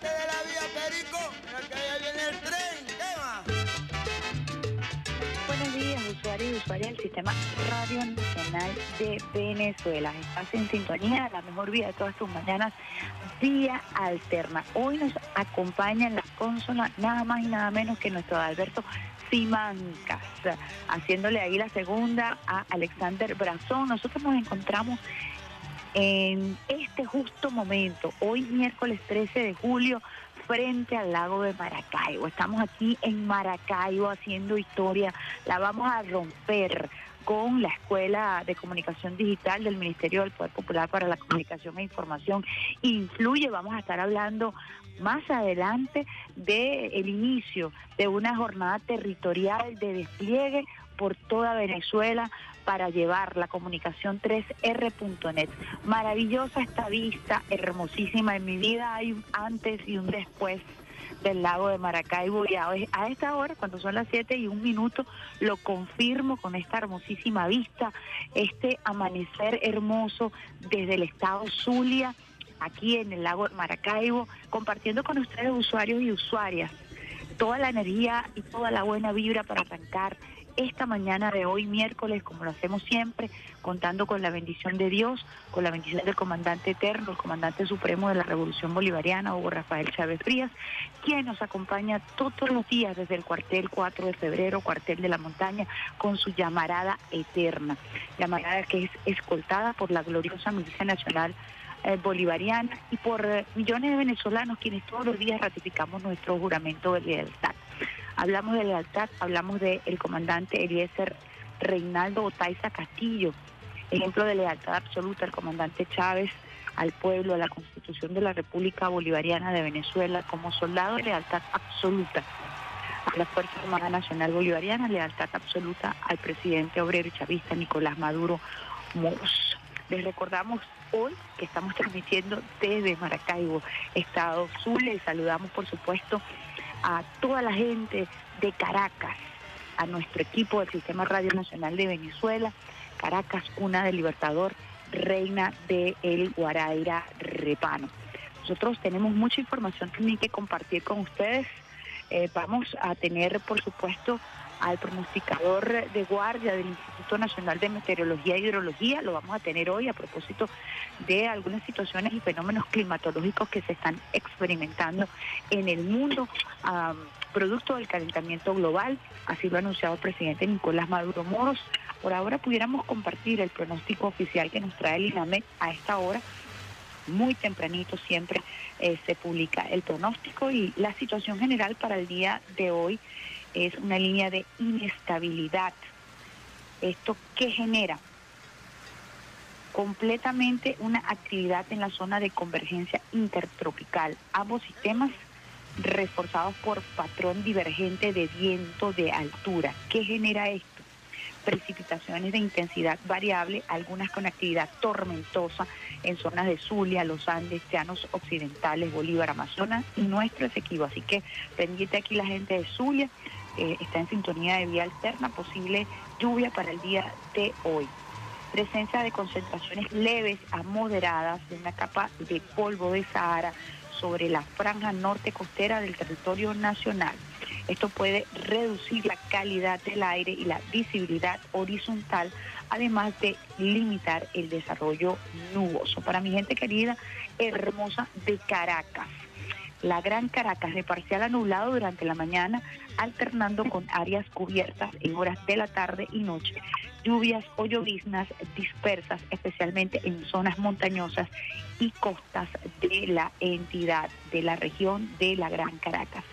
De la vía, Perico, que allá viene el tren. Buenos días, usuarios y usuarias del Sistema Radio Nacional de Venezuela. Estás en sintonía, la mejor vida de todas tus mañanas, vía alterna. Hoy nos acompaña en la consola nada más y nada menos que nuestro Alberto Simancas, haciéndole ahí la segunda a Alexander Brazón. Nosotros nos encontramos en este justo momento, hoy miércoles 13 de julio, frente al lago de Maracaibo. Estamos aquí en Maracaibo haciendo historia, la vamos a romper con la Escuela de Comunicación Digital del Ministerio del Poder Popular para la Comunicación e Información. Influye, vamos a estar hablando más adelante del el inicio de una jornada territorial de despliegue por toda Venezuela para llevar la comunicación 3R.net. Maravillosa esta vista, hermosísima. En mi vida hay un antes y un después del lago de Maracaibo y a, esta hora, cuando son las 7 y un minuto, lo confirmo con esta hermosísima vista, este amanecer hermoso desde el estado Zulia, aquí en el lago de Maracaibo, compartiendo con ustedes usuarios y usuarias toda la energía y toda la buena vibra para arrancar esta mañana de hoy, miércoles, como lo hacemos siempre, contando con la bendición de Dios, con la bendición del comandante eterno, el comandante supremo de la Revolución Bolivariana, Hugo Rafael Chávez Frías, quien nos acompaña todos los días desde el cuartel 4 de febrero, cuartel de la montaña, con su llamarada eterna, llamarada que es escoltada por la gloriosa milicia nacional eh, bolivariana y por eh, millones de venezolanos quienes todos los días ratificamos nuestro juramento de lealtad. Hablamos de lealtad, hablamos del comandante Eliezer Reinaldo Otaiza Castillo, ejemplo de lealtad absoluta al comandante Chávez, al pueblo, a la constitución de la República Bolivariana de Venezuela, como soldado de lealtad absoluta. A la Fuerza Armada Nacional Bolivariana, lealtad absoluta al presidente obrero y chavista Nicolás Maduro Moros. Les recordamos hoy que estamos transmitiendo desde Maracaibo, Estado Zulia, y saludamos por supuesto a toda la gente de Caracas, a nuestro equipo del Sistema Radio Nacional de Venezuela, Caracas, cuna del Libertador, reina de el Guaraira Repano. Nosotros tenemos mucha información también que compartir con ustedes. Eh, vamos a tener, por supuesto, al pronosticador de guardia del Instituto Nacional de Meteorología e Hidrología. Lo vamos a tener hoy a propósito de algunas situaciones y fenómenos climatológicos que se están experimentando en el mundo. producto del calentamiento global, así lo ha anunciado el presidente Nicolás Maduro Moros. Por ahora pudiéramos compartir el pronóstico oficial que nos trae el INAME a esta hora, muy tempranito siempre eh, se publica el pronóstico y la situación general para el día de hoy es una línea de inestabilidad. ¿Esto qué genera? Completamente una actividad en la zona de convergencia intertropical. Ambos sistemas reforzados por patrón divergente de viento de altura. ¿Qué genera esto? Precipitaciones de intensidad variable, algunas con actividad tormentosa en zonas de Zulia, los Andes, llanos occidentales, Bolívar, Amazonas y nuestro Esequibo. Así que pendiente aquí la gente de Zulia, eh, está en sintonía de vía alterna, posible lluvia para el día de hoy. Presencia de concentraciones leves a moderadas de una capa de polvo de Sahara sobre la franja norte costera del territorio nacional. Esto puede reducir la calidad del aire y la visibilidad horizontal, además de limitar el desarrollo nuboso. Para mi gente querida, hermosa de Caracas la Gran Caracas de parcial anulado durante la mañana, alternando con áreas cubiertas en horas de la tarde y noche. Lluvias o lloviznas dispersas, especialmente en zonas montañosas y costas de la entidad, de la región de la Gran Caracas.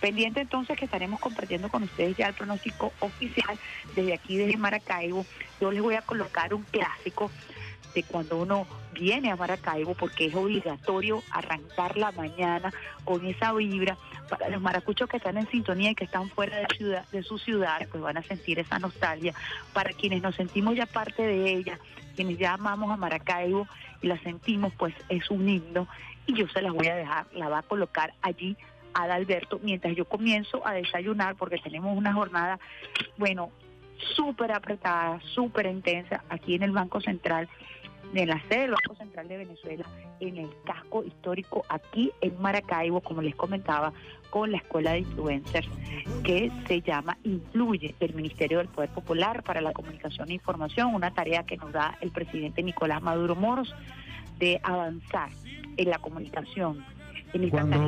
Pendiente entonces que estaremos compartiendo con ustedes ya el pronóstico oficial desde aquí, desde Maracaibo. Yo les voy a colocar un clásico de cuando uno viene a Maracaibo porque es obligatorio arrancar la mañana con esa vibra. Para los maracuchos que están en sintonía y que están fuera de, ciudad, de su ciudad, pues van a sentir esa nostalgia. Para quienes nos sentimos ya parte de ella, quienes ya amamos a Maracaibo y la sentimos, pues es un himno y yo se las voy a dejar, la va a colocar allí a Alberto mientras yo comienzo a desayunar porque tenemos una jornada, bueno, súper apretada, súper intensa aquí en el Banco Central en la sede del Banco Central de Venezuela, en el casco histórico aquí en Maracaibo, como les comentaba, con la Escuela de Influencers que se llama Influye del Ministerio del Poder Popular para la Comunicación e Información, una tarea que nos da el presidente Nicolás Maduro Moros de avanzar en la comunicación, en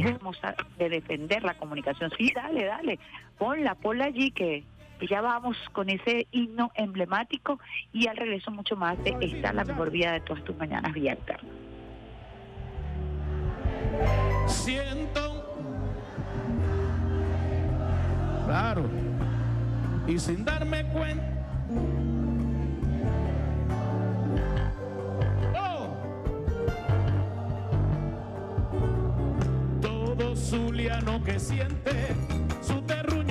hermosa de defender la comunicación. Sí, dale, dale, ponla, ponla allí que ya vamos con ese himno emblemático y al regreso mucho más de esta la mejor vida de todas tus mañanas vía alterna. Siento, claro, y sin darme cuenta. Oh. Todo Zuliano que siente su terruño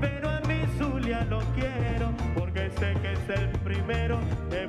pero a mi Zulia lo quiero, porque sé que es el primero de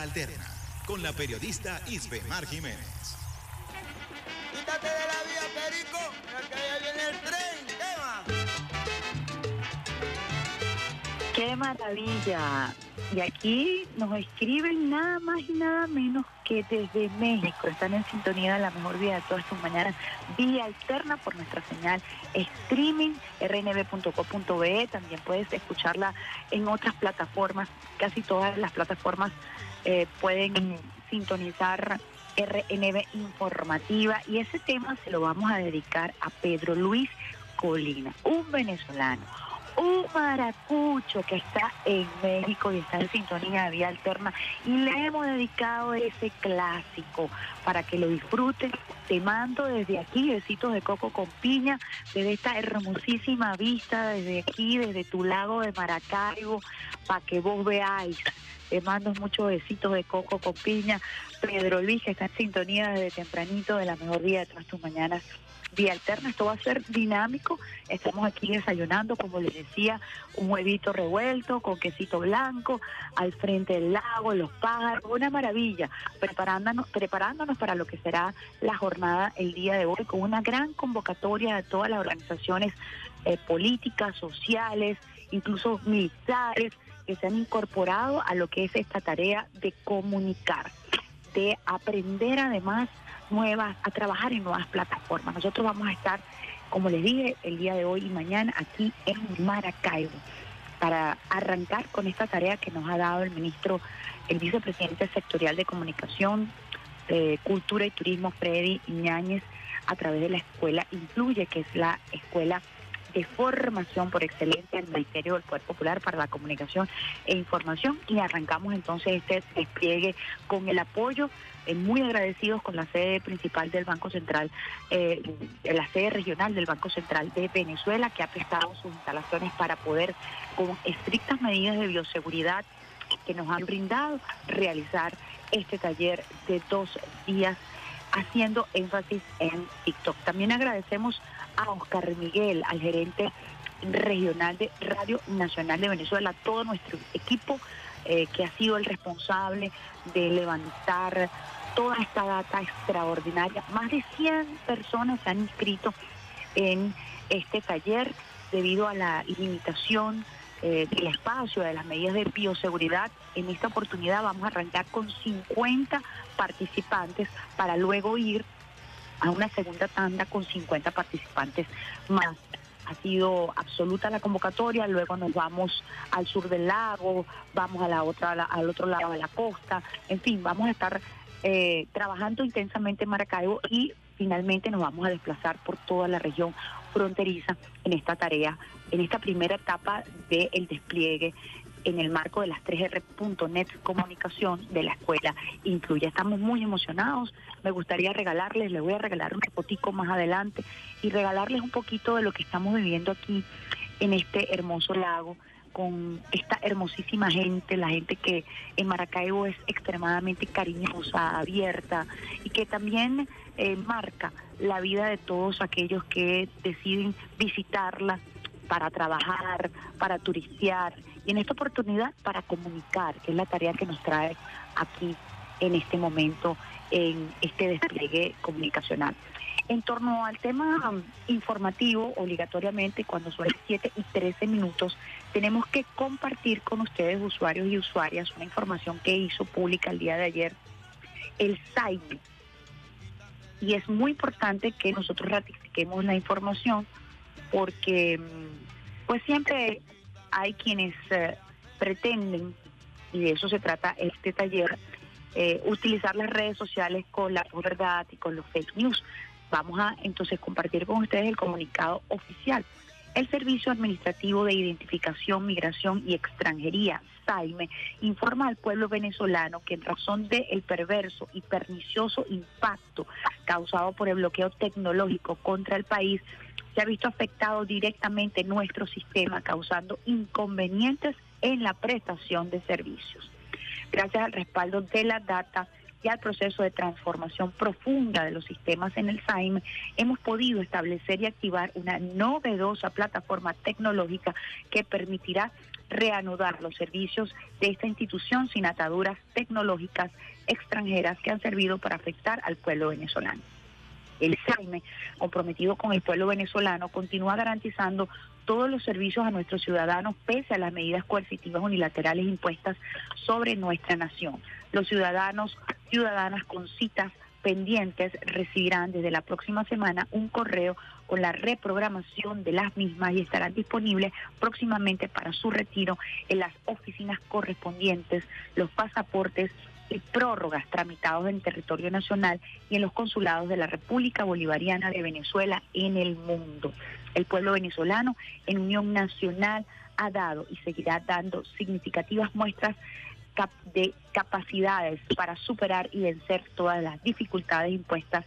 Alterna con la periodista Isbemar Jiménez. Quítate de la vía, Perico, que allá viene el tren. ¿Qué va? ¡Qué maravilla! Y aquí nos escriben nada más y nada menos que desde México. Están en sintonía de la mejor vida de todas tus mañanas, vía alterna por nuestra señal streaming, rnb.co.be. También puedes escucharla en otras plataformas. Casi todas las plataformas eh, pueden sintonizar RNB informativa. Y ese tema se lo vamos a dedicar a Pedro Luis Colina, un venezolano un maracucho que está en México y está en sintonía de vía alterna y le hemos dedicado ese clásico para que lo disfruten. Te mando desde aquí besitos de coco con piña, desde esta hermosísima vista, desde aquí, desde tu lago de Maracaibo, para que vos veáis Les mando muchos besitos de coco con piña. Pedro Luis, que está en sintonía desde tempranito de la mejor vida de todas tus mañanas. Vía alterna, esto va a ser dinámico. Estamos aquí desayunando, como les decía, un huevito revuelto con quesito blanco, al frente del lago, los pájaros, una maravilla, preparándonos, preparándonos para lo que será la jornada el día de hoy, con una gran convocatoria de todas las organizaciones eh, políticas, sociales, incluso militares, que se han incorporado a lo que es esta tarea de comunicar, de aprender además nuevas, a trabajar en nuevas plataformas. Nosotros vamos a estar, como les dije, el día de hoy y mañana aquí en Maracaibo para arrancar con esta tarea que nos ha dado el ministro, el vicepresidente sectorial de comunicación, cultura y turismo, Freddy Iñáñez, a través de la escuela Incluye, que es la escuela de formación por excelencia del Ministerio del Poder Popular para la Comunicación e Información y arrancamos entonces este despliegue con el apoyo, eh, muy agradecidos con la sede principal del Banco Central, eh, la sede regional del Banco Central de Venezuela, que ha prestado sus instalaciones para poder, con estrictas medidas de bioseguridad que nos han brindado, realizar este taller de dos días haciendo énfasis en TikTok. También agradecemos a Oscar Miguel, al gerente regional de Radio Nacional de Venezuela, todo nuestro equipo eh, que ha sido el responsable de levantar toda esta data extraordinaria. Más de 100 personas se han inscrito en este taller debido a la limitación eh, del espacio, de las medidas de bioseguridad. En esta oportunidad vamos a arrancar con 50 participantes para luego ir a una segunda tanda con 50 participantes más. Ha sido absoluta la convocatoria, luego nos vamos al sur del lago, vamos a la otra, al otro lado de la costa, en fin, vamos a estar eh, trabajando intensamente en Maracaibo y finalmente nos vamos a desplazar por toda la región fronteriza en esta tarea, en esta primera etapa del despliegue en el marco de las 3R.net comunicación de la escuela incluye. Estamos muy emocionados. Me gustaría regalarles, les voy a regalar un poquito más adelante y regalarles un poquito de lo que estamos viviendo aquí en este hermoso lago con esta hermosísima gente, la gente que en Maracaibo es extremadamente cariñosa, abierta y que también eh, marca la vida de todos aquellos que deciden visitarla para trabajar, para turistear y en esta oportunidad para comunicar, que es la tarea que nos trae aquí en este momento en este despliegue comunicacional. En torno al tema um, informativo, obligatoriamente, cuando son las 7 y 13 minutos, tenemos que compartir con ustedes, usuarios y usuarias, una información que hizo pública el día de ayer el SAIME. Y es muy importante que nosotros ratifiquemos la información porque pues siempre hay quienes eh, pretenden, y de eso se trata este taller, eh, utilizar las redes sociales con la verdad y con los fake news. Vamos a entonces compartir con ustedes el comunicado oficial. El Servicio Administrativo de Identificación, Migración y Extranjería, SAIME, informa al pueblo venezolano que en razón del perverso y pernicioso impacto causado por el bloqueo tecnológico contra el país, se ha visto afectado directamente nuestro sistema, causando inconvenientes en la prestación de servicios. Gracias al respaldo de la data y al proceso de transformación profunda de los sistemas en el SAIM, hemos podido establecer y activar una novedosa plataforma tecnológica que permitirá reanudar los servicios de esta institución sin ataduras tecnológicas extranjeras que han servido para afectar al pueblo venezolano. El SAIME, comprometido con el pueblo venezolano, continúa garantizando todos los servicios a nuestros ciudadanos pese a las medidas coercitivas unilaterales impuestas sobre nuestra nación. Los ciudadanos, ciudadanas con citas pendientes recibirán desde la próxima semana un correo con la reprogramación de las mismas y estarán disponibles próximamente para su retiro en las oficinas correspondientes, los pasaportes y prórrogas tramitados en territorio nacional y en los consulados de la República Bolivariana de Venezuela en el mundo. El pueblo venezolano en unión nacional ha dado y seguirá dando significativas muestras de capacidades para superar y vencer todas las dificultades impuestas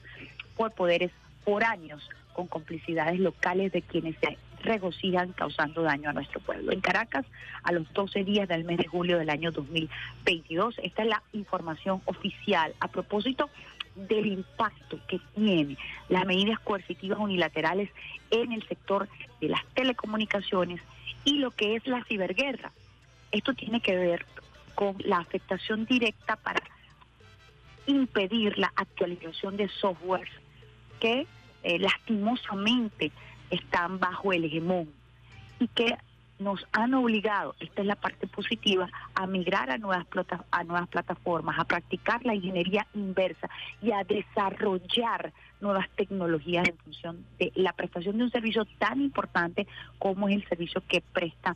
por poderes por años con complicidades locales de quienes se regocijan causando daño a nuestro pueblo. En Caracas, a los 12 días del mes de julio del año 2022, esta es la información oficial a propósito del impacto que tiene las medidas coercitivas unilaterales en el sector de las telecomunicaciones y lo que es la ciberguerra. Esto tiene que ver con la afectación directa para impedir la actualización de softwares que eh, lastimosamente están bajo el hegemón y que nos han obligado, esta es la parte positiva, a migrar a nuevas, a nuevas plataformas, a practicar la ingeniería inversa y a desarrollar nuevas tecnologías en función de la prestación de un servicio tan importante como es el servicio que presta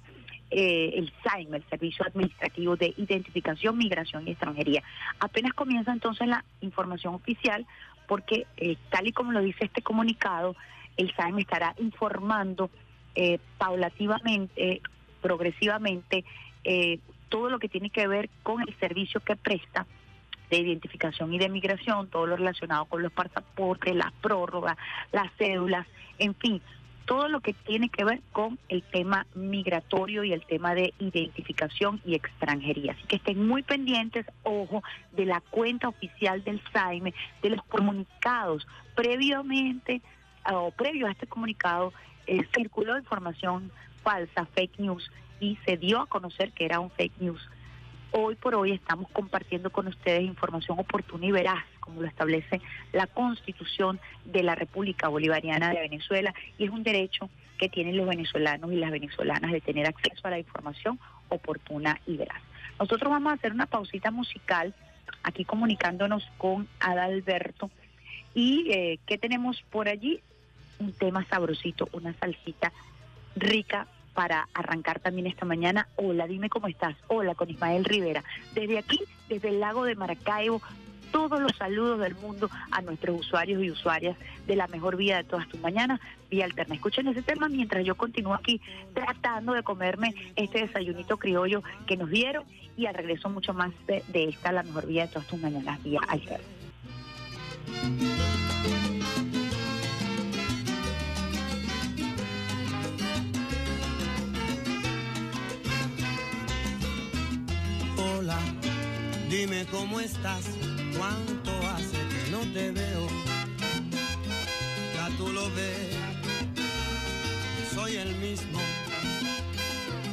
eh, el SAIM, el Servicio Administrativo de Identificación, Migración y Extranjería. Apenas comienza entonces la información oficial porque eh, tal y como lo dice este comunicado, el SAIM estará informando eh, paulativamente, progresivamente, todo lo que tiene que ver con el servicio que presta de identificación y de migración, todo lo relacionado con los pasaportes, las prórrogas, las cédulas, en fin, todo lo que tiene que ver con el tema migratorio y el tema de identificación y extranjería. Así que estén muy pendientes, ojo, de la cuenta oficial del SAIME, de los comunicados. Previamente, o previo a este comunicado, eh, circuló información falsa, fake news, y se dio a conocer que era un fake news hoy por hoy estamos compartiendo con ustedes información oportuna y veraz, como lo establece la Constitución de la República Bolivariana de Venezuela, y es un derecho que tienen los venezolanos y las venezolanas de tener acceso a la información oportuna y veraz. Nosotros vamos a hacer una pausita musical, aquí comunicándonos con Adalberto. ¿Y eh, qué tenemos por allí? Un tema sabrosito, una salsita rica para arrancar también esta mañana. Hola, dime cómo estás. Hola, con Ismael Rivera. Desde aquí, desde el lago de Maracaibo, todos los saludos del mundo a nuestros usuarios y usuarias de la mejor vida de todas tus mañanas, vía alterna. Escuchen ese tema mientras yo continúo aquí tratando de comerme este desayunito criollo que nos dieron y al regreso mucho más de, esta, la mejor vida de todas tus mañanas, vía alterna. Dime cómo estás, cuánto hace que no te veo. Ya tú lo ves, soy el mismo.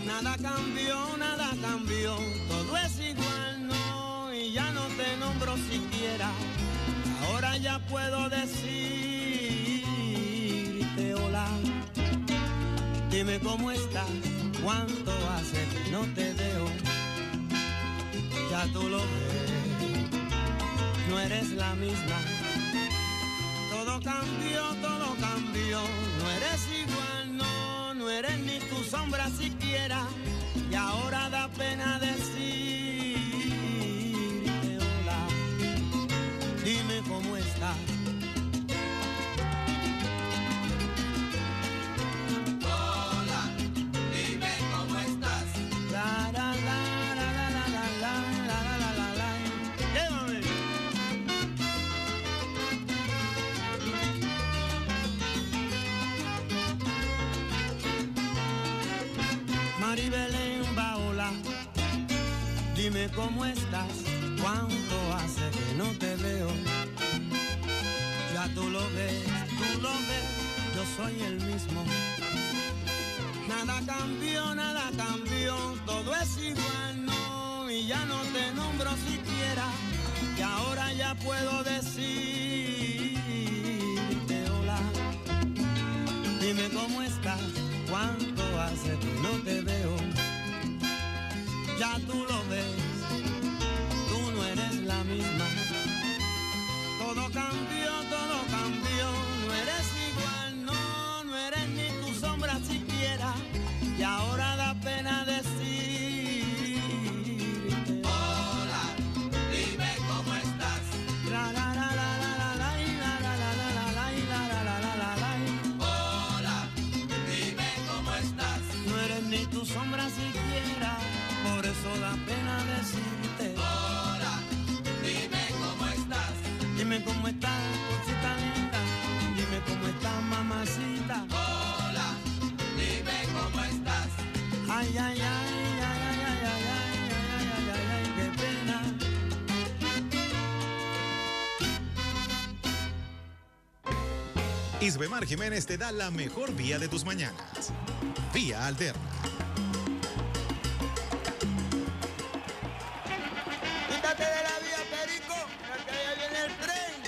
Nada cambió, nada cambió, todo es igual, no, y ya no te nombro siquiera. Ahora ya puedo decirte hola. Dime cómo estás, cuánto hace que no te veo tú lo ves, no eres la misma. Todo cambió, todo cambió, no eres igual, no, no eres ni tu sombra siquiera. Y ahora da pena decirte cómo estás, cuánto hace que no te veo. Ya tú lo ves, tú lo ves, yo soy el mismo. Nada cambió, nada cambió, todo es igual, no, y ya no te nombro siquiera, y ahora ya puedo decirte hola. Dime cómo estás, cuánto hace que no te veo ya tú lo ves, Todo cambió, todo cambió, Isbemar Jiménez te da la mejor vía de tus mañanas. Vía Alterna. Quítate de la vía, Perico, porque ya viene el tren.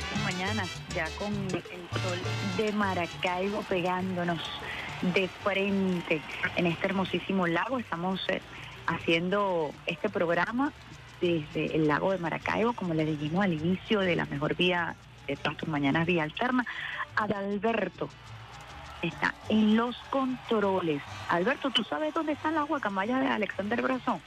Estas mañanas, ya con el sol de Maracaibo pegándonos de frente en este hermosísimo lago, estamos eh, haciendo este programa desde el lago de Maracaibo, como le dijimos al inicio de la mejor vía todas tus mañanas, vía alterna. Adalberto está en los controles. Alberto, ¿tú sabes dónde están las guacamayas de Alexander Brazón?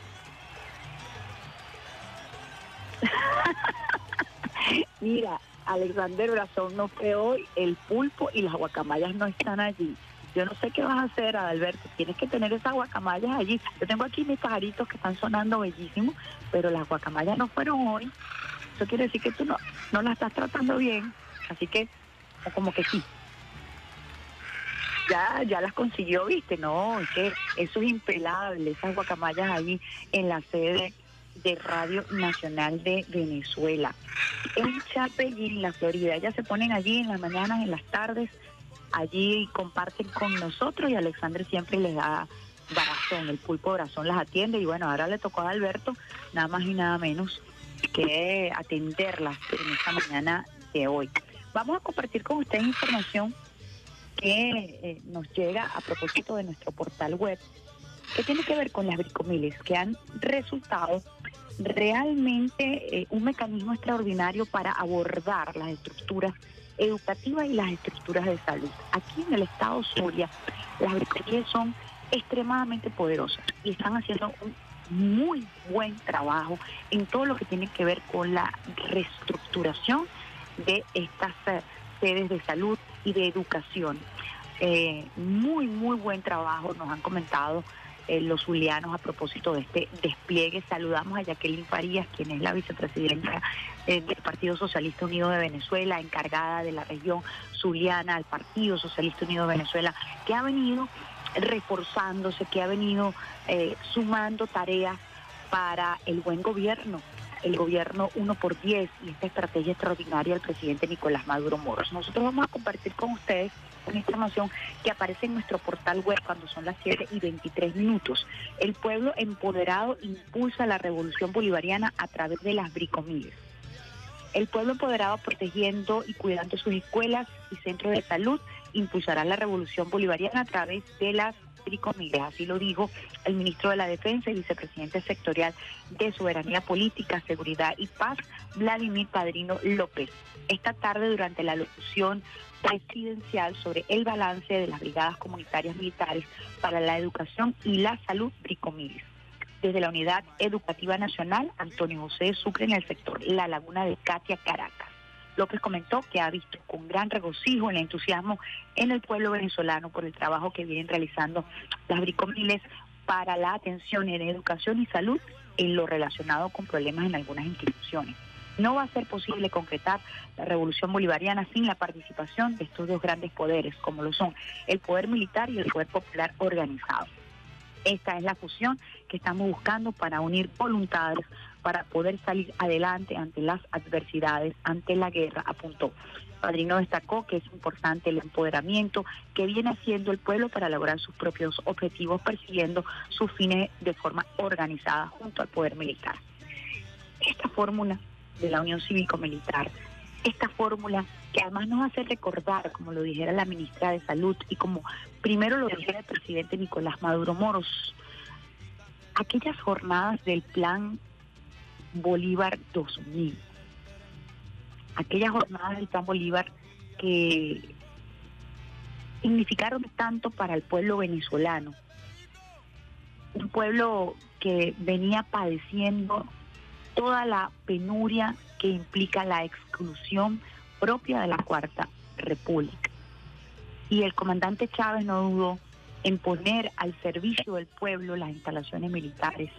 Mira, Alexander Brazón no fue hoy, el pulpo y las guacamayas no están allí. Yo no sé qué vas a hacer, Adalberto. Tienes que tener esas guacamayas allí. Yo tengo aquí mis pajaritos que están sonando bellísimos, pero las guacamayas no fueron hoy. Eso quiere decir que tú no, no las estás tratando bien. Así que, o como que sí. Ya, ya las consiguió, viste, no, es que eso es impelable, esas guacamayas ahí en la sede de Radio Nacional de Venezuela. En Chapellín, la Florida. Ellas se ponen allí en las mañanas, en las tardes, allí comparten con nosotros y Alexander siempre les da Barazón, el pulpo Barazón las atiende y bueno, ahora le tocó a Alberto nada más y nada menos que atenderlas en esta mañana de hoy. Vamos a compartir con ustedes información que eh, nos llega a propósito de nuestro portal web, que tiene que ver con las bricomiles, que han resultado realmente eh, un mecanismo extraordinario para abordar las estructuras educativas y las estructuras de salud. Aquí en el estado Zulia, las bricomiles son extremadamente poderosas y están haciendo un muy buen trabajo en todo lo que tiene que ver con la reestructuración de estas eh, sedes de salud y de educación. Eh, muy, muy buen trabajo, nos han comentado eh, los zulianos a propósito de este despliegue. Saludamos a Jacqueline Farías, quien es la vicepresidenta del Partido Socialista Unido de Venezuela, encargada de la región zuliana, al Partido Socialista Unido de Venezuela, que ha venido reforzándose, que ha venido eh, sumando tareas para el buen gobierno el gobierno 1 por 10 y esta estrategia extraordinaria del presidente Nicolás Maduro Moros. Nosotros vamos a compartir con ustedes una información que aparece en nuestro portal web cuando son las 7 y 23 minutos. El pueblo empoderado impulsa la revolución bolivariana a través de las bricomiles. El pueblo empoderado protegiendo y cuidando sus escuelas y centros de salud impulsará la revolución bolivariana a través de las bricomiles. Así lo dijo el ministro de la Defensa y vicepresidente sectorial de Soberanía Política, Seguridad y Paz, Vladimir Padrino López. Esta tarde, durante la locución presidencial sobre el balance de las brigadas comunitarias militares para la educación y la salud bricomiles. Desde la Unidad Educativa Nacional, Antonio José Sucre en el sector La Laguna de Katia, Caracas. López comentó que ha visto con gran regocijo el entusiasmo en el pueblo venezolano por el trabajo que vienen realizando las bricomiles para la atención en educación y salud en lo relacionado con problemas en algunas instituciones. No va a ser posible concretar la revolución bolivariana sin la participación de estos dos grandes poderes, como lo son el poder militar y el poder popular organizado. Esta es la fusión que estamos buscando para unir voluntades para poder salir adelante ante las adversidades, ante la guerra, apuntó. Padrino destacó que es importante el empoderamiento que viene haciendo el pueblo para lograr sus propios objetivos, persiguiendo sus fines de forma organizada junto al poder militar. Esta fórmula de la Unión Cívico-Militar, esta fórmula que además nos hace recordar, como lo dijera la ministra de Salud y como primero lo dijera el presidente Nicolás Maduro Moros, aquellas jornadas del plan Bolívar 2000, aquellas jornadas del plan Bolívar que significaron tanto para el pueblo venezolano, un pueblo que venía padeciendo toda la penuria que implica la exclusión propia de la Cuarta República. Y el comandante Chávez no dudó en poner al servicio del pueblo las instalaciones militares,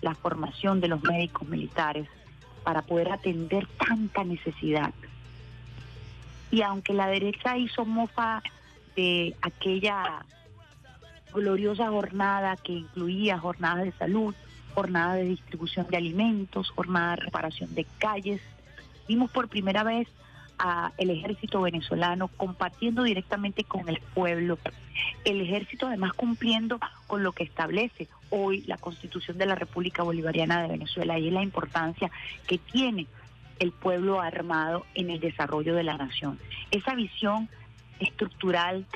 la formación de los médicos militares para poder atender tanta necesidad. Y aunque la derecha hizo mofa de aquella gloriosa jornada que incluía jornadas de salud, jornada de distribución de alimentos, jornada de reparación de calles, vimos por primera vez a el ejército venezolano compartiendo directamente con el pueblo, el ejército además cumpliendo con lo que establece hoy la Constitución de la República Bolivariana de Venezuela y es la importancia que tiene el pueblo armado en el desarrollo de la nación. Esa visión estructural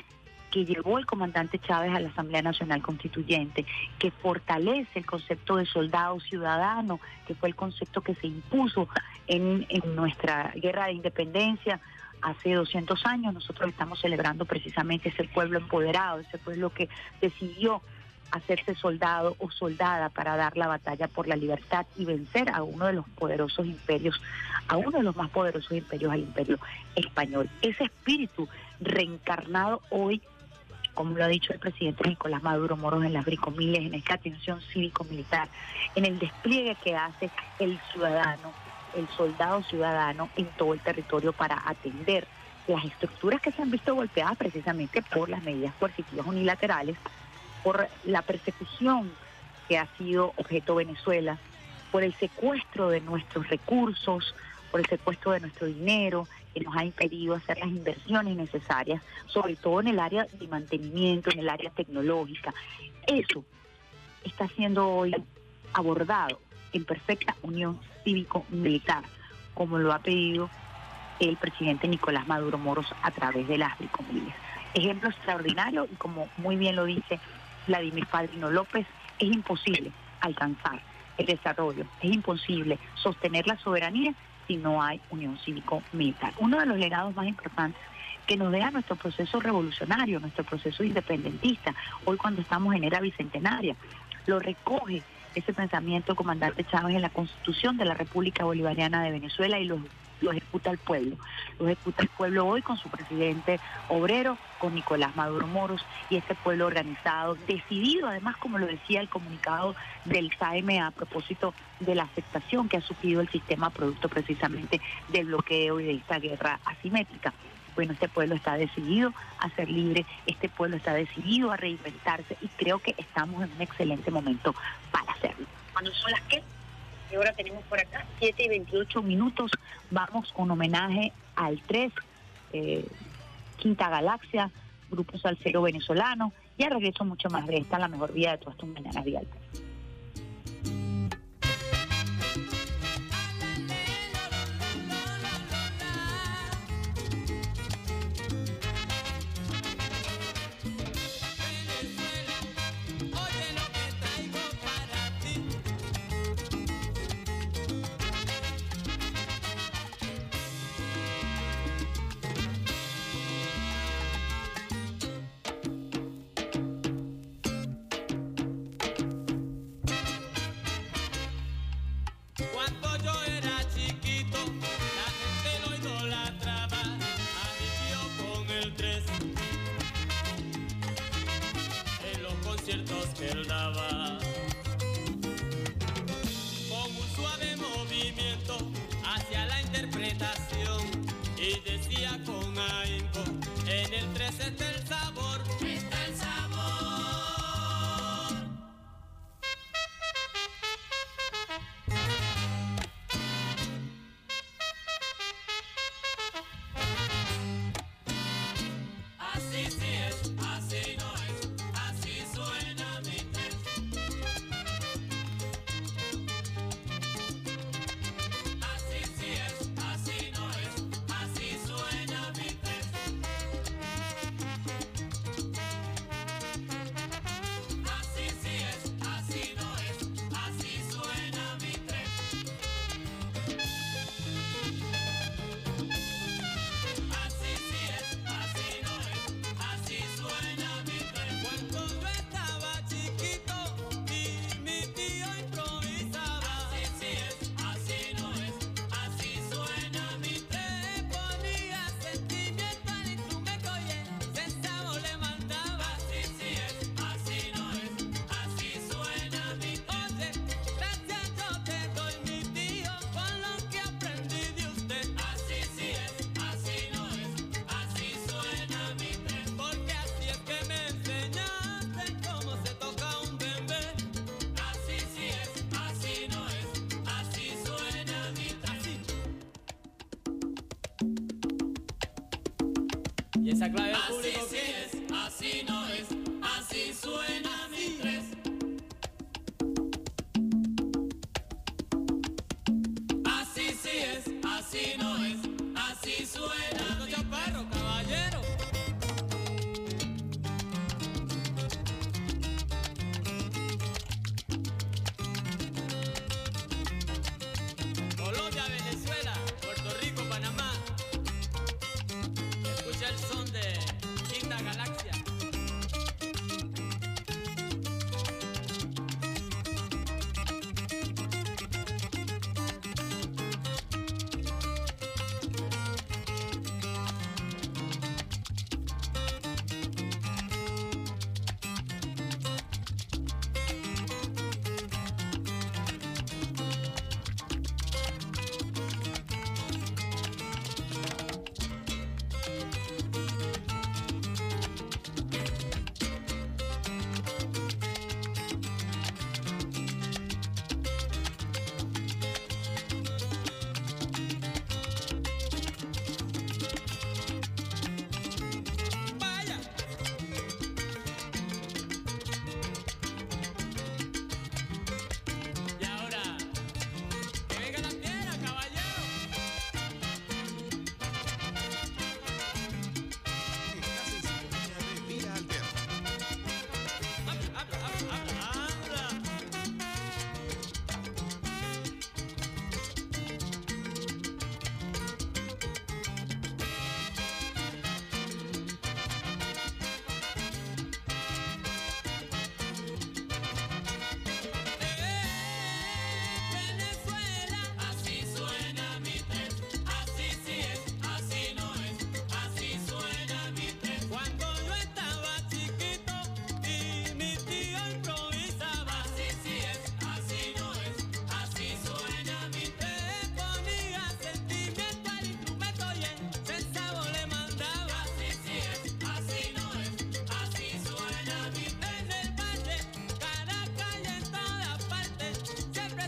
que llevó el comandante Chávez a la Asamblea Nacional Constituyente, que fortalece el concepto de soldado ciudadano, que fue el concepto que se impuso en, en nuestra guerra de independencia hace 200 años. Nosotros estamos celebrando precisamente ese pueblo empoderado, ese pueblo que decidió hacerse soldado o soldada para dar la batalla por la libertad y vencer a uno de los poderosos imperios, a uno de los más poderosos imperios, al imperio español. Ese espíritu reencarnado hoy, como lo ha dicho el presidente Nicolás Maduro Moros en las bricomiles, en esta atención cívico-militar, en el despliegue que hace el ciudadano, el soldado ciudadano en todo el territorio para atender las estructuras que se han visto golpeadas precisamente por las medidas coercitivas unilaterales por la persecución que ha sido objeto Venezuela, por el secuestro de nuestros recursos, por el secuestro de nuestro dinero, que nos ha impedido hacer las inversiones necesarias, sobre todo en el área de mantenimiento, en el área tecnológica. Eso está siendo hoy abordado en perfecta unión cívico-militar, como lo ha pedido el presidente Nicolás Maduro Moros a través de las Bricomillas. Ejemplo extraordinario y como muy bien lo dice Vladimir Padrino López, es imposible alcanzar el desarrollo, es imposible sostener la soberanía si no hay unión cívico-militar. Uno de los legados más importantes que nos deja nuestro proceso revolucionario, nuestro proceso independentista, hoy cuando estamos en era bicentenaria, lo recoge ese pensamiento comandante Chávez en la Constitución de la República Bolivariana de Venezuela y los lo ejecuta el pueblo. Lo ejecuta el pueblo hoy con su presidente obrero, con Nicolás Maduro Moros y ese pueblo organizado, decidido además, como lo decía el comunicado del SAEM a propósito de la aceptación que ha sufrido el sistema producto precisamente del bloqueo y de esta guerra asimétrica. Bueno, este pueblo está decidido a ser libre, este pueblo está decidido a reinventarse y creo que estamos en un excelente momento para hacerlo. Cuando son las que ahora tenemos por acá 7 y 28 minutos. Vamos con homenaje al 3, eh, Quinta Galaxia, Grupo Salcero Venezolano. Y a regreso mucho más de esta, la mejor vida de todas tus mañanas de Y esa clave del público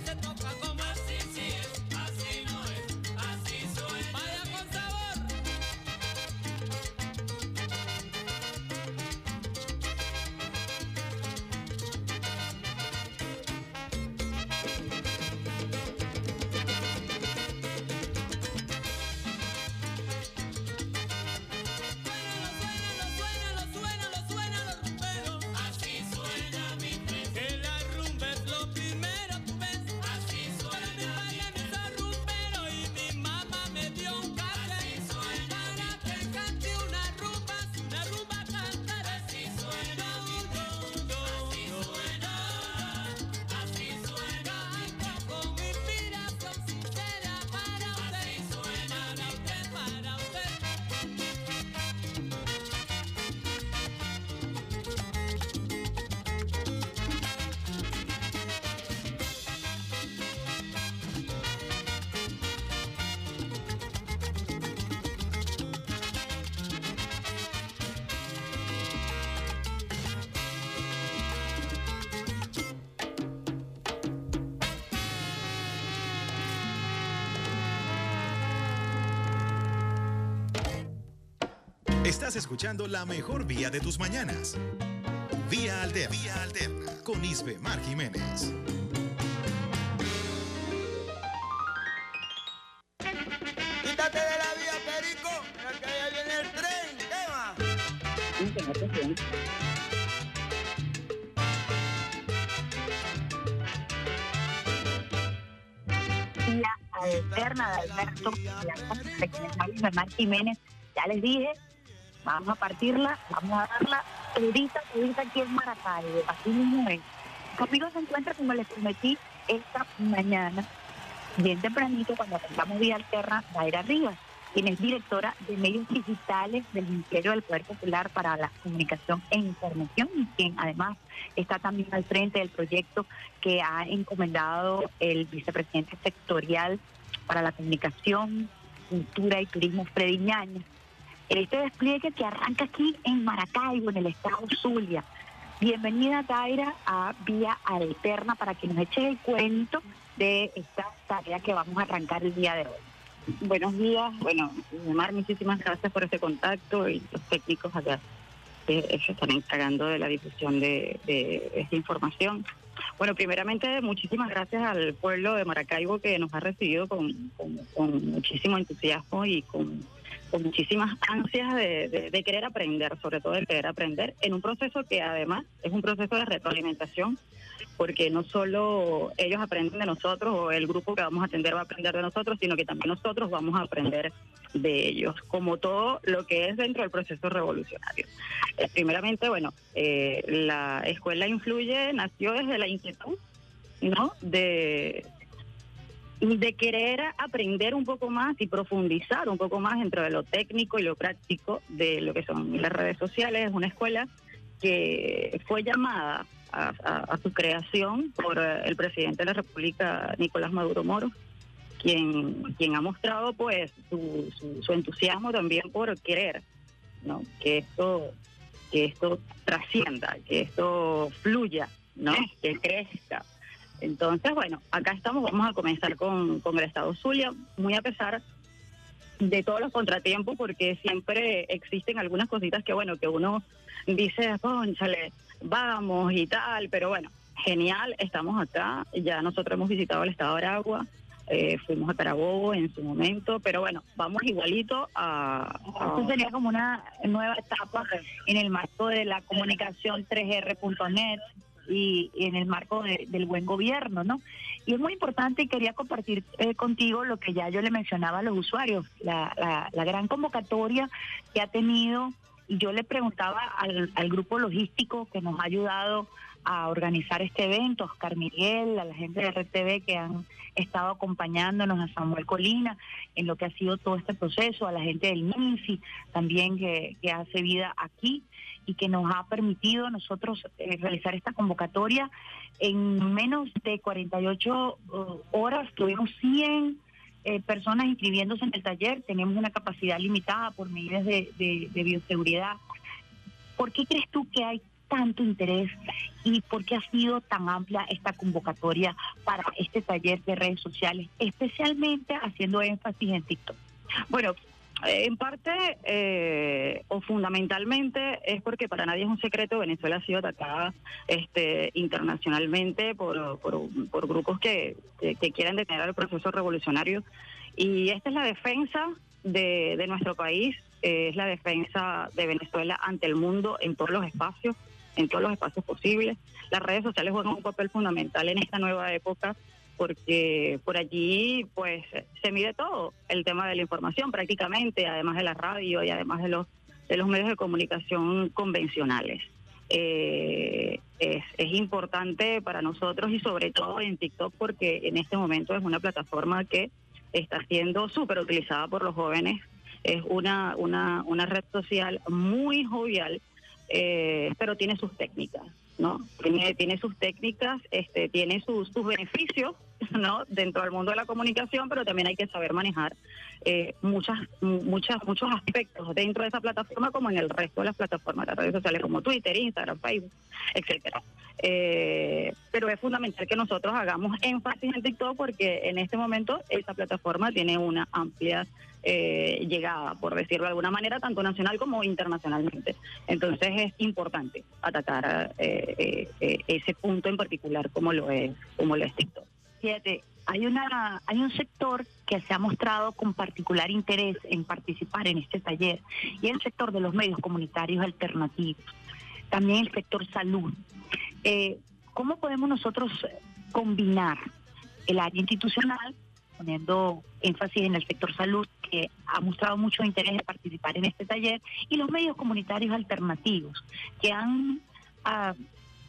se toca como Estás escuchando la mejor vía de tus mañanas. Vía Alterna. Vía Alterna. Con Isbe Mar Jiménez. Quítate de la vía, Perico. Que allá viene el tren. ¿Qué más? Vía alterna de Alberto de Mar Jiménez. Ya les dije, vamos a partirla, vamos a darla ahorita, ahorita aquí en Maracaibo, así mismo es. Conmigo se encuentra, como les prometí, esta mañana, bien tempranito, cuando arrancamos Vía Alterna, Daira Rivas, quien es directora de medios digitales del Ministerio del Poder Popular para la Comunicación e Información y quien además está también al frente del proyecto que ha encomendado el vicepresidente sectorial para la comunicación, cultura y turismo, Freddy Ñañez. Este despliegue que arranca aquí en Maracaibo, en el estado Zulia. Bienvenida, Taira, a Vía Alterna para que nos eche el cuento de esta tarea que vamos a arrancar el día de hoy. Buenos días. Bueno, Mar, muchísimas gracias por este contacto y los técnicos acá que se están encargando de la difusión de, esta información. Bueno, primeramente, muchísimas gracias al pueblo de Maracaibo que nos ha recibido con muchísimo entusiasmo y con, con muchísimas ansias de, querer aprender, sobre todo de querer aprender, en un proceso que además es un proceso de retroalimentación, porque no solo ellos aprenden de nosotros o el grupo que vamos a atender va a aprender de nosotros, sino que también nosotros vamos a aprender de ellos, como todo lo que es dentro del proceso revolucionario. Eh, primeramente, bueno, eh, la escuela influye, nació desde la inquietud, ¿no? De, de querer aprender un poco más y profundizar un poco más dentro de lo técnico y lo práctico de lo que son las redes sociales. Es una escuela que fue llamada a, su creación por eh, el presidente de la República, Nicolás Maduro Moro, quien, quien ha mostrado pues su, su, su entusiasmo también por querer ¿no? que esto que esto trascienda, que esto fluya, ¿no? que crezca. Entonces, bueno, acá estamos, vamos a comenzar con, con el Estado Zulia, muy a pesar de todos los contratiempos, porque siempre existen algunas cositas que, bueno, que uno dice, conchale, vamos y tal, pero bueno, genial, estamos acá, ya nosotros hemos visitado el Estado de Aragua, eh, fuimos a Carabobo en su momento, pero bueno, vamos igualito a... a- Esto sería como una nueva etapa en el marco de la comunicación 3R.net y, en el marco de- del buen gobierno, ¿no? Y es muy importante y quería compartir eh, contigo lo que ya yo le mencionaba a los usuarios, la, la- la gran convocatoria que ha tenido. Y yo le preguntaba al, al grupo logístico que nos ha ayudado a organizar este evento, a Oscar Miguel, a la gente de RTV que han estado acompañándonos, a Samuel Colina, en lo que ha sido todo este proceso, a la gente del MINSI también que, que hace vida aquí y que nos ha permitido nosotros eh, realizar esta convocatoria en menos de 48 uh, horas. Tuvimos 100 eh, personas inscribiéndose en el taller, tenemos una capacidad limitada por medidas de, de- de bioseguridad. ¿Por qué crees tú que hay tanto interés y por qué ha sido tan amplia esta convocatoria para este taller de redes sociales, especialmente haciendo énfasis en TikTok? Bueno, en parte eh, o fundamentalmente es porque para nadie es un secreto, Venezuela ha sido atacada este, internacionalmente por, por, grupos que, que, que quieren detener el proceso revolucionario y esta es la defensa de, de nuestro país, eh, es la defensa de Venezuela ante el mundo en todos los espacios, en todos los espacios posibles. Las redes sociales juegan un papel fundamental en esta nueva época porque por allí pues se mide todo, el tema de la información prácticamente, además de la radio y además de los de los medios de comunicación convencionales. Eh, es, es importante para nosotros y sobre todo en TikTok porque en este momento es una plataforma que está siendo súper utilizada por los jóvenes, es una, una, una red social muy jovial, eh, pero tiene sus técnicas. ¿No? Tiene, tiene sus técnicas, este, tiene sus, sus beneficios, ¿no? Dentro del mundo de la comunicación, pero también hay que saber manejar eh, muchas, muchos aspectos dentro de esa plataforma, como en el resto de las plataformas de redes sociales, como Twitter, Instagram, Facebook, etcétera. Eh, pero es fundamental que nosotros hagamos énfasis en TikTok porque en este momento esa plataforma tiene una amplia eh, llegada, por decirlo de alguna manera, tanto nacional como internacionalmente. Entonces es importante atacar eh, eh, eh, ese punto en particular como lo es, como lo es TikTok. Hay una hay un sector que se ha mostrado con particular interés en participar en este taller y el sector de los medios comunitarios alternativos, también el sector salud. ¿Cómo podemos nosotros combinar el área institucional, poniendo énfasis en el sector salud, que ha mostrado mucho interés en participar en este taller, y los medios comunitarios alternativos, que han ah,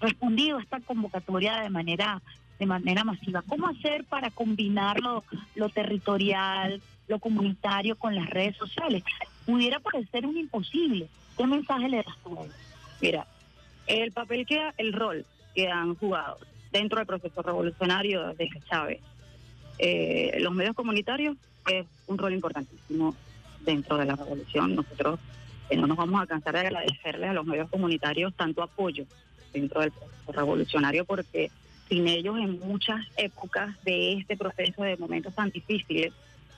respondido a esta convocatoria de manera de manera masiva. ¿Cómo hacer para combinar lo, lo territorial, lo comunitario con las redes sociales? Pudiera parecer un imposible. ¿Qué mensaje le das tú? Mira, el papel que el rol que han jugado dentro del proceso revolucionario desde Chávez, eh, los medios comunitarios es un rol importantísimo dentro de la revolución. Nosotros eh, no nos vamos a cansar de agradecerles a los medios comunitarios tanto apoyo dentro del proceso revolucionario porque sin ellos en muchas épocas de este proceso de momentos tan difíciles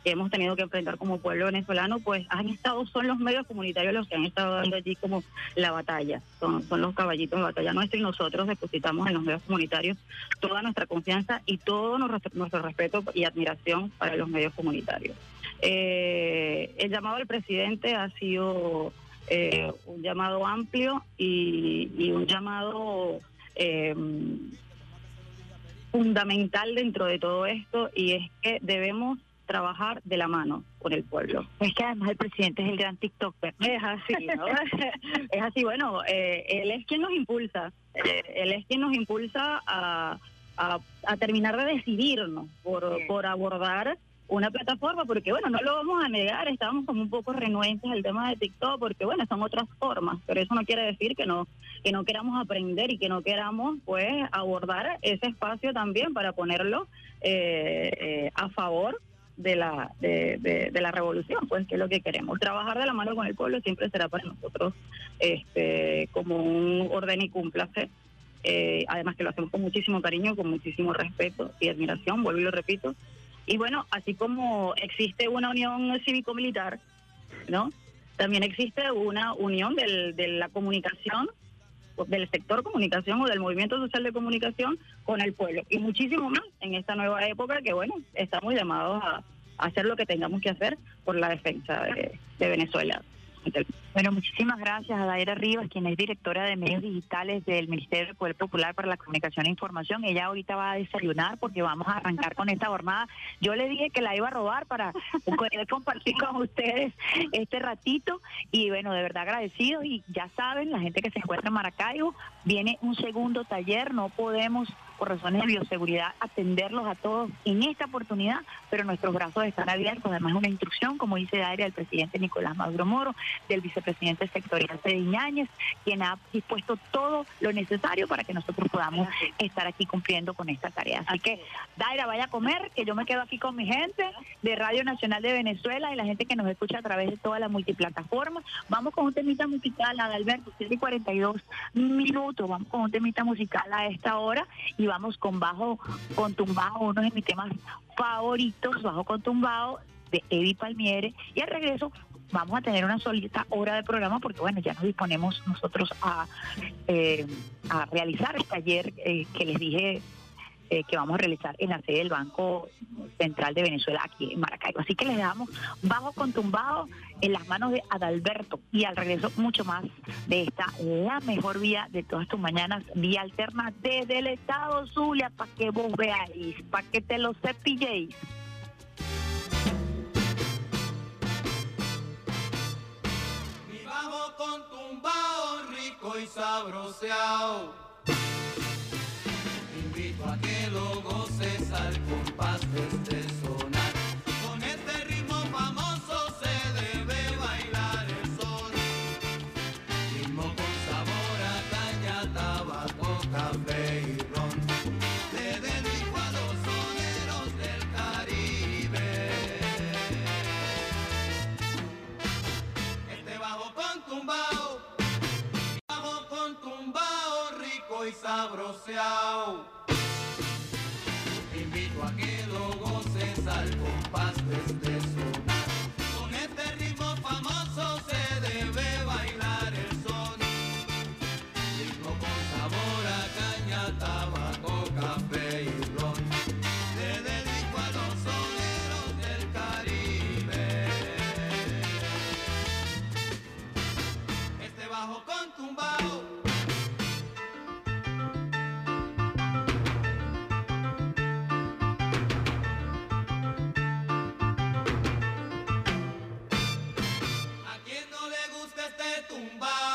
que hemos tenido que enfrentar como pueblo venezolano, pues han estado, son los medios comunitarios los que han estado dando allí como la batalla, son, son los caballitos de batalla nuestros y nosotros depositamos en los medios comunitarios toda nuestra confianza y todo nuestro, nuestro respeto y admiración para los medios comunitarios. Eh, el llamado al presidente ha sido eh, un llamado amplio y, y un llamado eh, fundamental dentro de todo esto y es que debemos trabajar de la mano con el pueblo. Es que además el presidente es el gran TikToker. Es así, ¿no? es así, bueno, eh, él es quien nos impulsa, eh, él es quien nos impulsa a, a, a terminar de decidirnos por, por abordar una plataforma, porque bueno, no lo vamos a negar, estamos como un poco renuentes al tema de TikTok, porque bueno, son otras formas, pero eso no quiere decir que no que no queramos aprender y que no queramos pues abordar ese espacio también para ponerlo eh, eh, a favor de la de, de- de la revolución, pues que es lo que queremos. Trabajar de la mano con el pueblo siempre será para nosotros este como un orden y cúmplace. Eh, además que lo hacemos con muchísimo cariño, con muchísimo respeto y admiración, vuelvo y lo repito. Y bueno, así como existe una unión cívico-militar, ¿no? También existe una unión del, de la comunicación, del sector comunicación o del movimiento social de comunicación con el pueblo. Y muchísimo más en esta nueva época que, bueno, estamos llamados a, hacer lo que tengamos que hacer por la defensa de, de Venezuela. Bueno, muchísimas gracias a Daira Rivas, quien es directora de medios digitales del Ministerio del Poder Popular para la Comunicación e Información. Ella ahorita va a desayunar porque vamos a arrancar con esta jornada. Yo le dije que la iba a robar para poder compartir con ustedes este ratito y bueno, de verdad agradecido y ya saben, la gente que se encuentra en Maracaibo, viene un segundo taller, no podemos por razones de bioseguridad atenderlos a todos en esta oportunidad, pero nuestros brazos están abiertos. Además, una instrucción, como dice Daria, del presidente Nicolás Maduro Moro, del vicepresidente sectorial Fede Iñáñez, quien ha dispuesto todo lo necesario para que nosotros podamos estar aquí cumpliendo con esta tarea. Así que, Daira, vaya a comer, que yo me quedo aquí con mi gente de Radio Nacional de Venezuela y la gente que nos escucha a través de todas las multiplataformas. Vamos con un temita musical, Adalberto, 7 y 42 minutos. Vamos con un temita musical a esta hora vamos con bajo, con tumbado, uno de mis temas favoritos, bajo con tumbado de Eddie Palmiere. Y al regreso vamos a tener una solita hora de programa porque bueno, ya nos disponemos nosotros a, eh, a realizar el taller eh, que les dije eh, que vamos a realizar en la sede del Banco Central de Venezuela aquí en Maracaibo. Así que les dejamos bajo con tumbado en las manos de Adalberto y al regreso mucho más de esta, la mejor vía de todas tus mañanas, vía alterna desde el estado Zulia, para que vos veáis, para que te lo cepilléis. Bajo con tumbao rico y sabroseado. Sabroseado. Te invito a que lo goces al compás de este 懂吧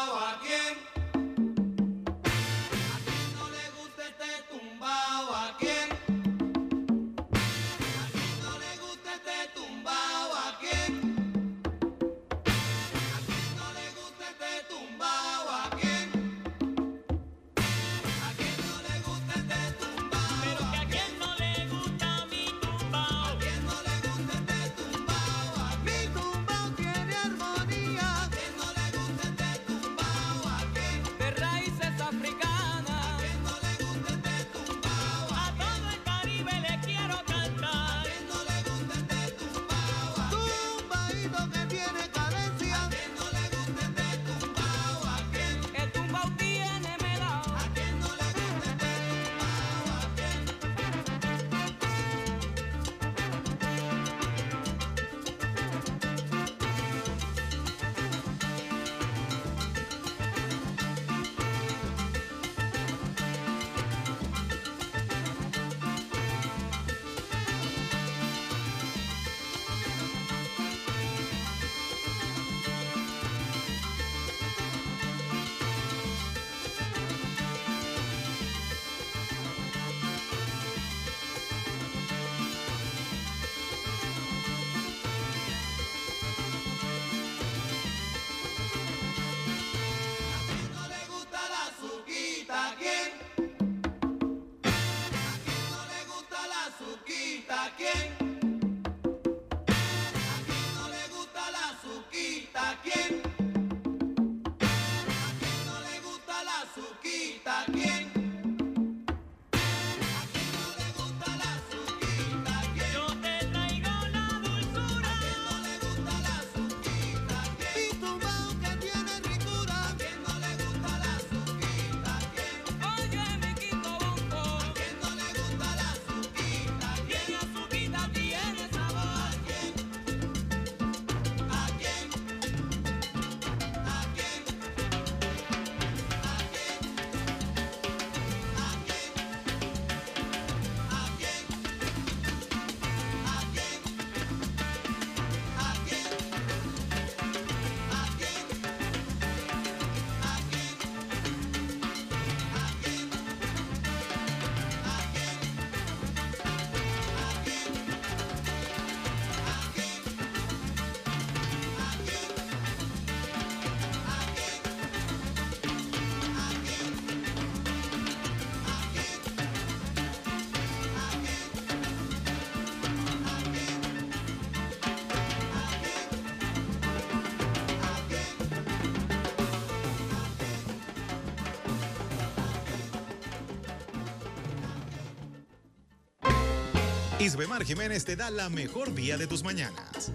Isbemar Jiménez te da la mejor vía de tus mañanas.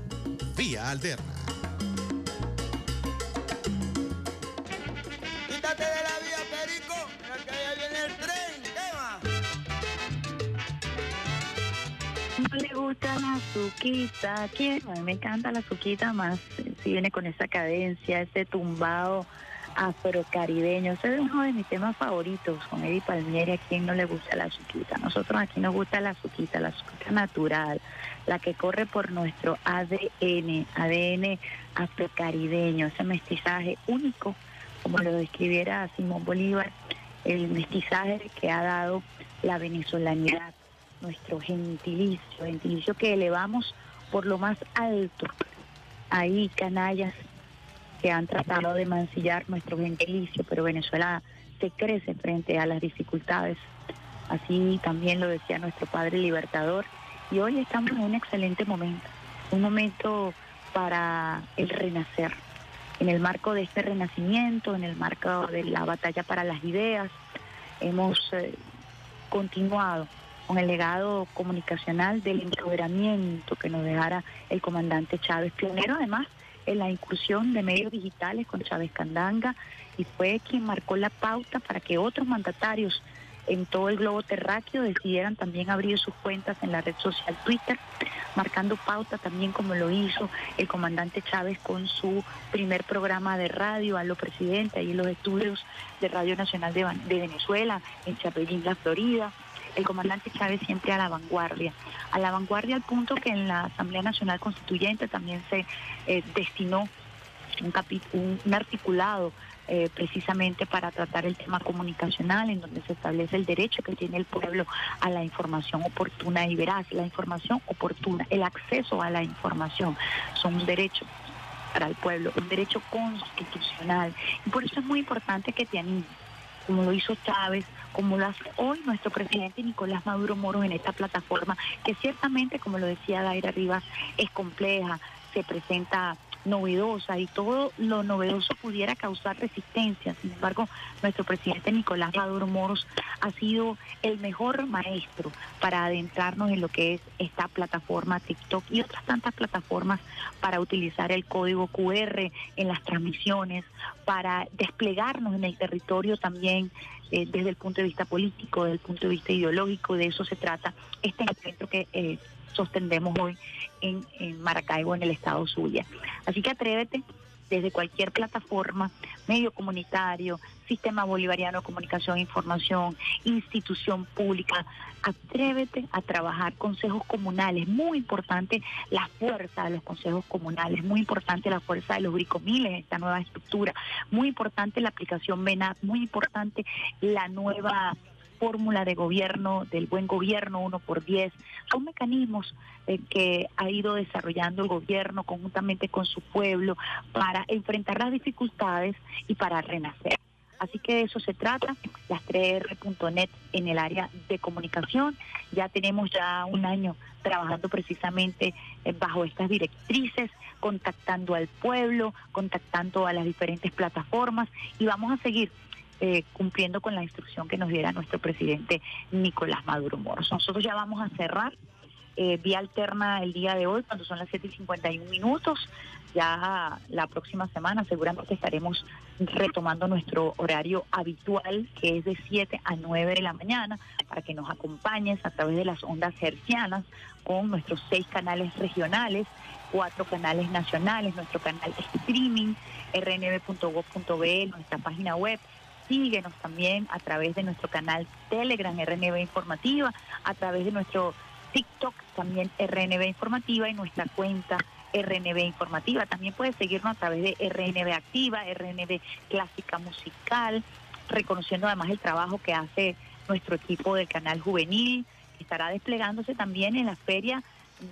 Vía Alterna. Quítate de la vía, Perico. Mira que allá viene el tren. ¿Qué va? No le gusta la azuquita. ¿Quién? A mí me encanta la azuquita más. eh, Si viene con esa cadencia, ese tumbado afrocaribeño. Ese es uno de mis temas favoritos con Eddie Palmieri. ¿A quién no le gusta la azuquita? Nosotros aquí nos gusta la azuquita, la azuquita natural, la que corre por nuestro ADN, ADN afrocaribeño, ese mestizaje único, como lo describiera Simón Bolívar, el mestizaje que ha dado la venezolanidad nuestro gentilicio, gentilicio que elevamos por lo más alto. Ahí canallas que han tratado de mancillar nuestro gentilicio, pero Venezuela se crece frente a las dificultades. Así también lo decía nuestro padre libertador. Y hoy estamos en un excelente momento, un momento para el renacer. En el marco de este renacimiento, en el marco de la batalla para las ideas, hemos eh, continuado con el legado comunicacional del empoderamiento que nos dejara el comandante Chávez, pionero además en la incursión de medios digitales con Chávez Candanga y fue quien marcó la pauta para que otros mandatarios en todo el globo terráqueo decidieran también abrir sus cuentas en la red social Twitter, marcando pauta también como lo hizo el comandante Chávez con su primer programa de radio a lo presidente, ahí en los estudios de Radio Nacional de, Venezuela, en Chapelín, la Florida. El comandante Chávez siempre a la vanguardia, a la vanguardia al punto que en la Asamblea Nacional Constituyente también se eh, destinó un, un, un articulado eh, precisamente para tratar el tema comunicacional, en donde se establece el derecho que tiene el pueblo a la información oportuna y veraz, la información oportuna, el acceso a la información, son un derecho para el pueblo, un derecho constitucional. Y por eso es muy importante que te animes, como lo hizo Chávez, como lo hace hoy nuestro presidente Nicolás Maduro Moros en esta plataforma, que ciertamente, como lo decía Daira Rivas, es compleja, se presenta novedosa y todo lo novedoso pudiera causar resistencia. Sin embargo, nuestro presidente Nicolás Maduro Moros ha sido el mejor maestro para adentrarnos en lo que es esta plataforma TikTok y otras tantas plataformas para utilizar el código QR en las transmisiones, para desplegarnos en el territorio también eh, desde el punto de vista político, desde el punto de vista ideológico, de eso se trata este encuentro que eh, sostendemos hoy en, en Maracaibo, en el estado Zulia. Así que atrévete desde cualquier plataforma, medio comunitario, sistema bolivariano de comunicación e información, institución pública, atrévete a trabajar consejos comunales, muy importante la fuerza de los consejos comunales, muy importante la fuerza de los bricomiles, esta nueva estructura, muy importante la aplicación VENAP, muy importante la nueva fórmula de gobierno, del buen gobierno, uno por diez, son mecanismos eh, que ha ido desarrollando el gobierno conjuntamente con su pueblo para enfrentar las dificultades y para renacer. Así que de eso se trata, las 3R.net en el área de comunicación. Ya tenemos ya un año trabajando precisamente eh, bajo estas directrices, contactando al pueblo, contactando a las diferentes plataformas y vamos a seguir eh, cumpliendo con la instrucción que nos diera nuestro presidente Nicolás Maduro Moros. Nosotros ya vamos a cerrar eh, vía alterna el día de hoy, cuando son las 7 y 51 minutos. Ya la próxima semana seguramente estaremos retomando nuestro horario habitual, que es de 7 a 9 de la mañana, para que nos acompañes a través de las ondas hercianas con nuestros seis canales regionales, cuatro canales nacionales, nuestro canal streaming, rnb.gov.be, nuestra página web. Síguenos también a través de nuestro canal Telegram RNB Informativa, a través de nuestro TikTok también RNB Informativa y nuestra cuenta RNB Informativa. También puedes seguirnos a través de RNB Activa, RNB Clásica Musical, reconociendo además el trabajo que hace nuestro equipo del canal juvenil, que estará desplegándose también en la feria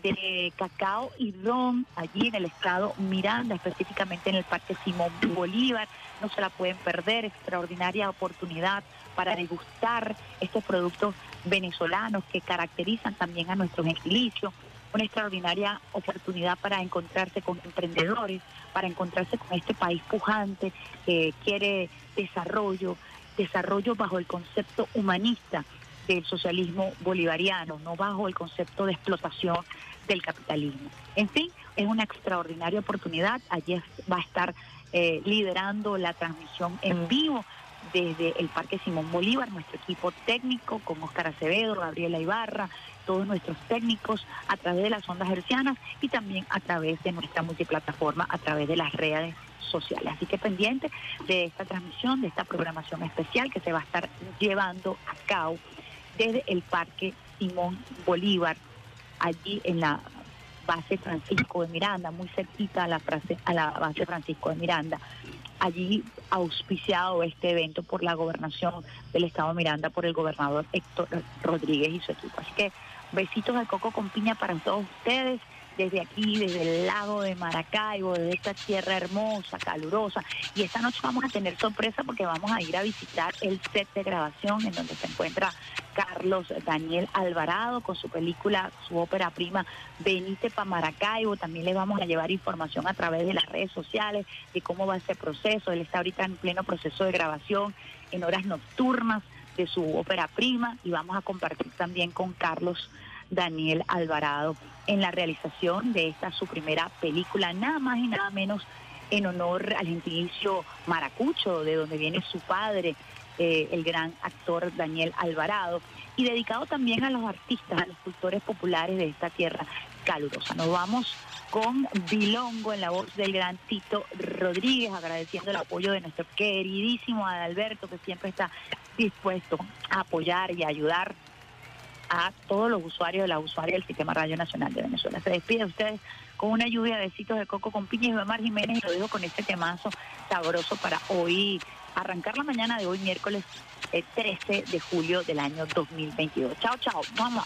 de cacao y ron allí en el estado Miranda, específicamente en el Parque Simón Bolívar. No se la pueden perder, extraordinaria oportunidad para degustar estos productos venezolanos que caracterizan también a nuestro gentilicio. Una extraordinaria oportunidad para encontrarse con emprendedores, para encontrarse con este país pujante que quiere desarrollo, desarrollo bajo el concepto humanista del socialismo bolivariano, no bajo el concepto de explotación del capitalismo. En fin, es una extraordinaria oportunidad. Allí va a estar eh, liderando la transmisión en vivo desde el Parque Simón Bolívar, nuestro equipo técnico con Óscar Acevedo, Gabriela Ibarra, todos nuestros técnicos a través de las ondas hercianas y también a través de nuestra multiplataforma, a través de las redes sociales. Así que pendiente de esta transmisión, de esta programación especial que se va a estar llevando a cabo desde el Parque Simón Bolívar, allí en la base Francisco de Miranda, muy cerquita a la, frase- a la base Francisco de Miranda. Allí auspiciado este evento por la gobernación del estado de Miranda, por el gobernador Héctor Rodríguez y su equipo. Así que besitos de coco con piña para todos ustedes. Desde aquí, desde el lago de Maracaibo, desde esta tierra hermosa, calurosa. Y esta noche vamos a tener sorpresa porque vamos a ir a visitar el set de grabación en donde se encuentra Carlos Daniel Alvarado con su película, su ópera prima Venite pa' Maracaibo. También le vamos a llevar información a través de las redes sociales de cómo va ese proceso. Él está ahorita en pleno proceso de grabación en horas nocturnas de su ópera prima y vamos a compartir también con Carlos Daniel Alvarado en la realización de esta su primera película, nada más y nada menos en honor al gentilicio maracucho, de donde viene su padre, eh, el gran actor Daniel Alvarado, y dedicado también a los artistas, a los cultores populares de esta tierra calurosa. Nos vamos con Bilongo en la voz del gran Tito Rodríguez, agradeciendo el apoyo de nuestro queridísimo Adalberto, que siempre está dispuesto a apoyar y ayudar a todos los usuarios de la usuaria del Sistema Radio Nacional de Venezuela. Se despide de ustedes con una lluvia de besitos de coco con piña y Mar Jiménez lo dejo con este temazo sabroso para hoy, arrancar la mañana de hoy, miércoles eh, 13 de julio del año 2022. Chao, chao. Vamos.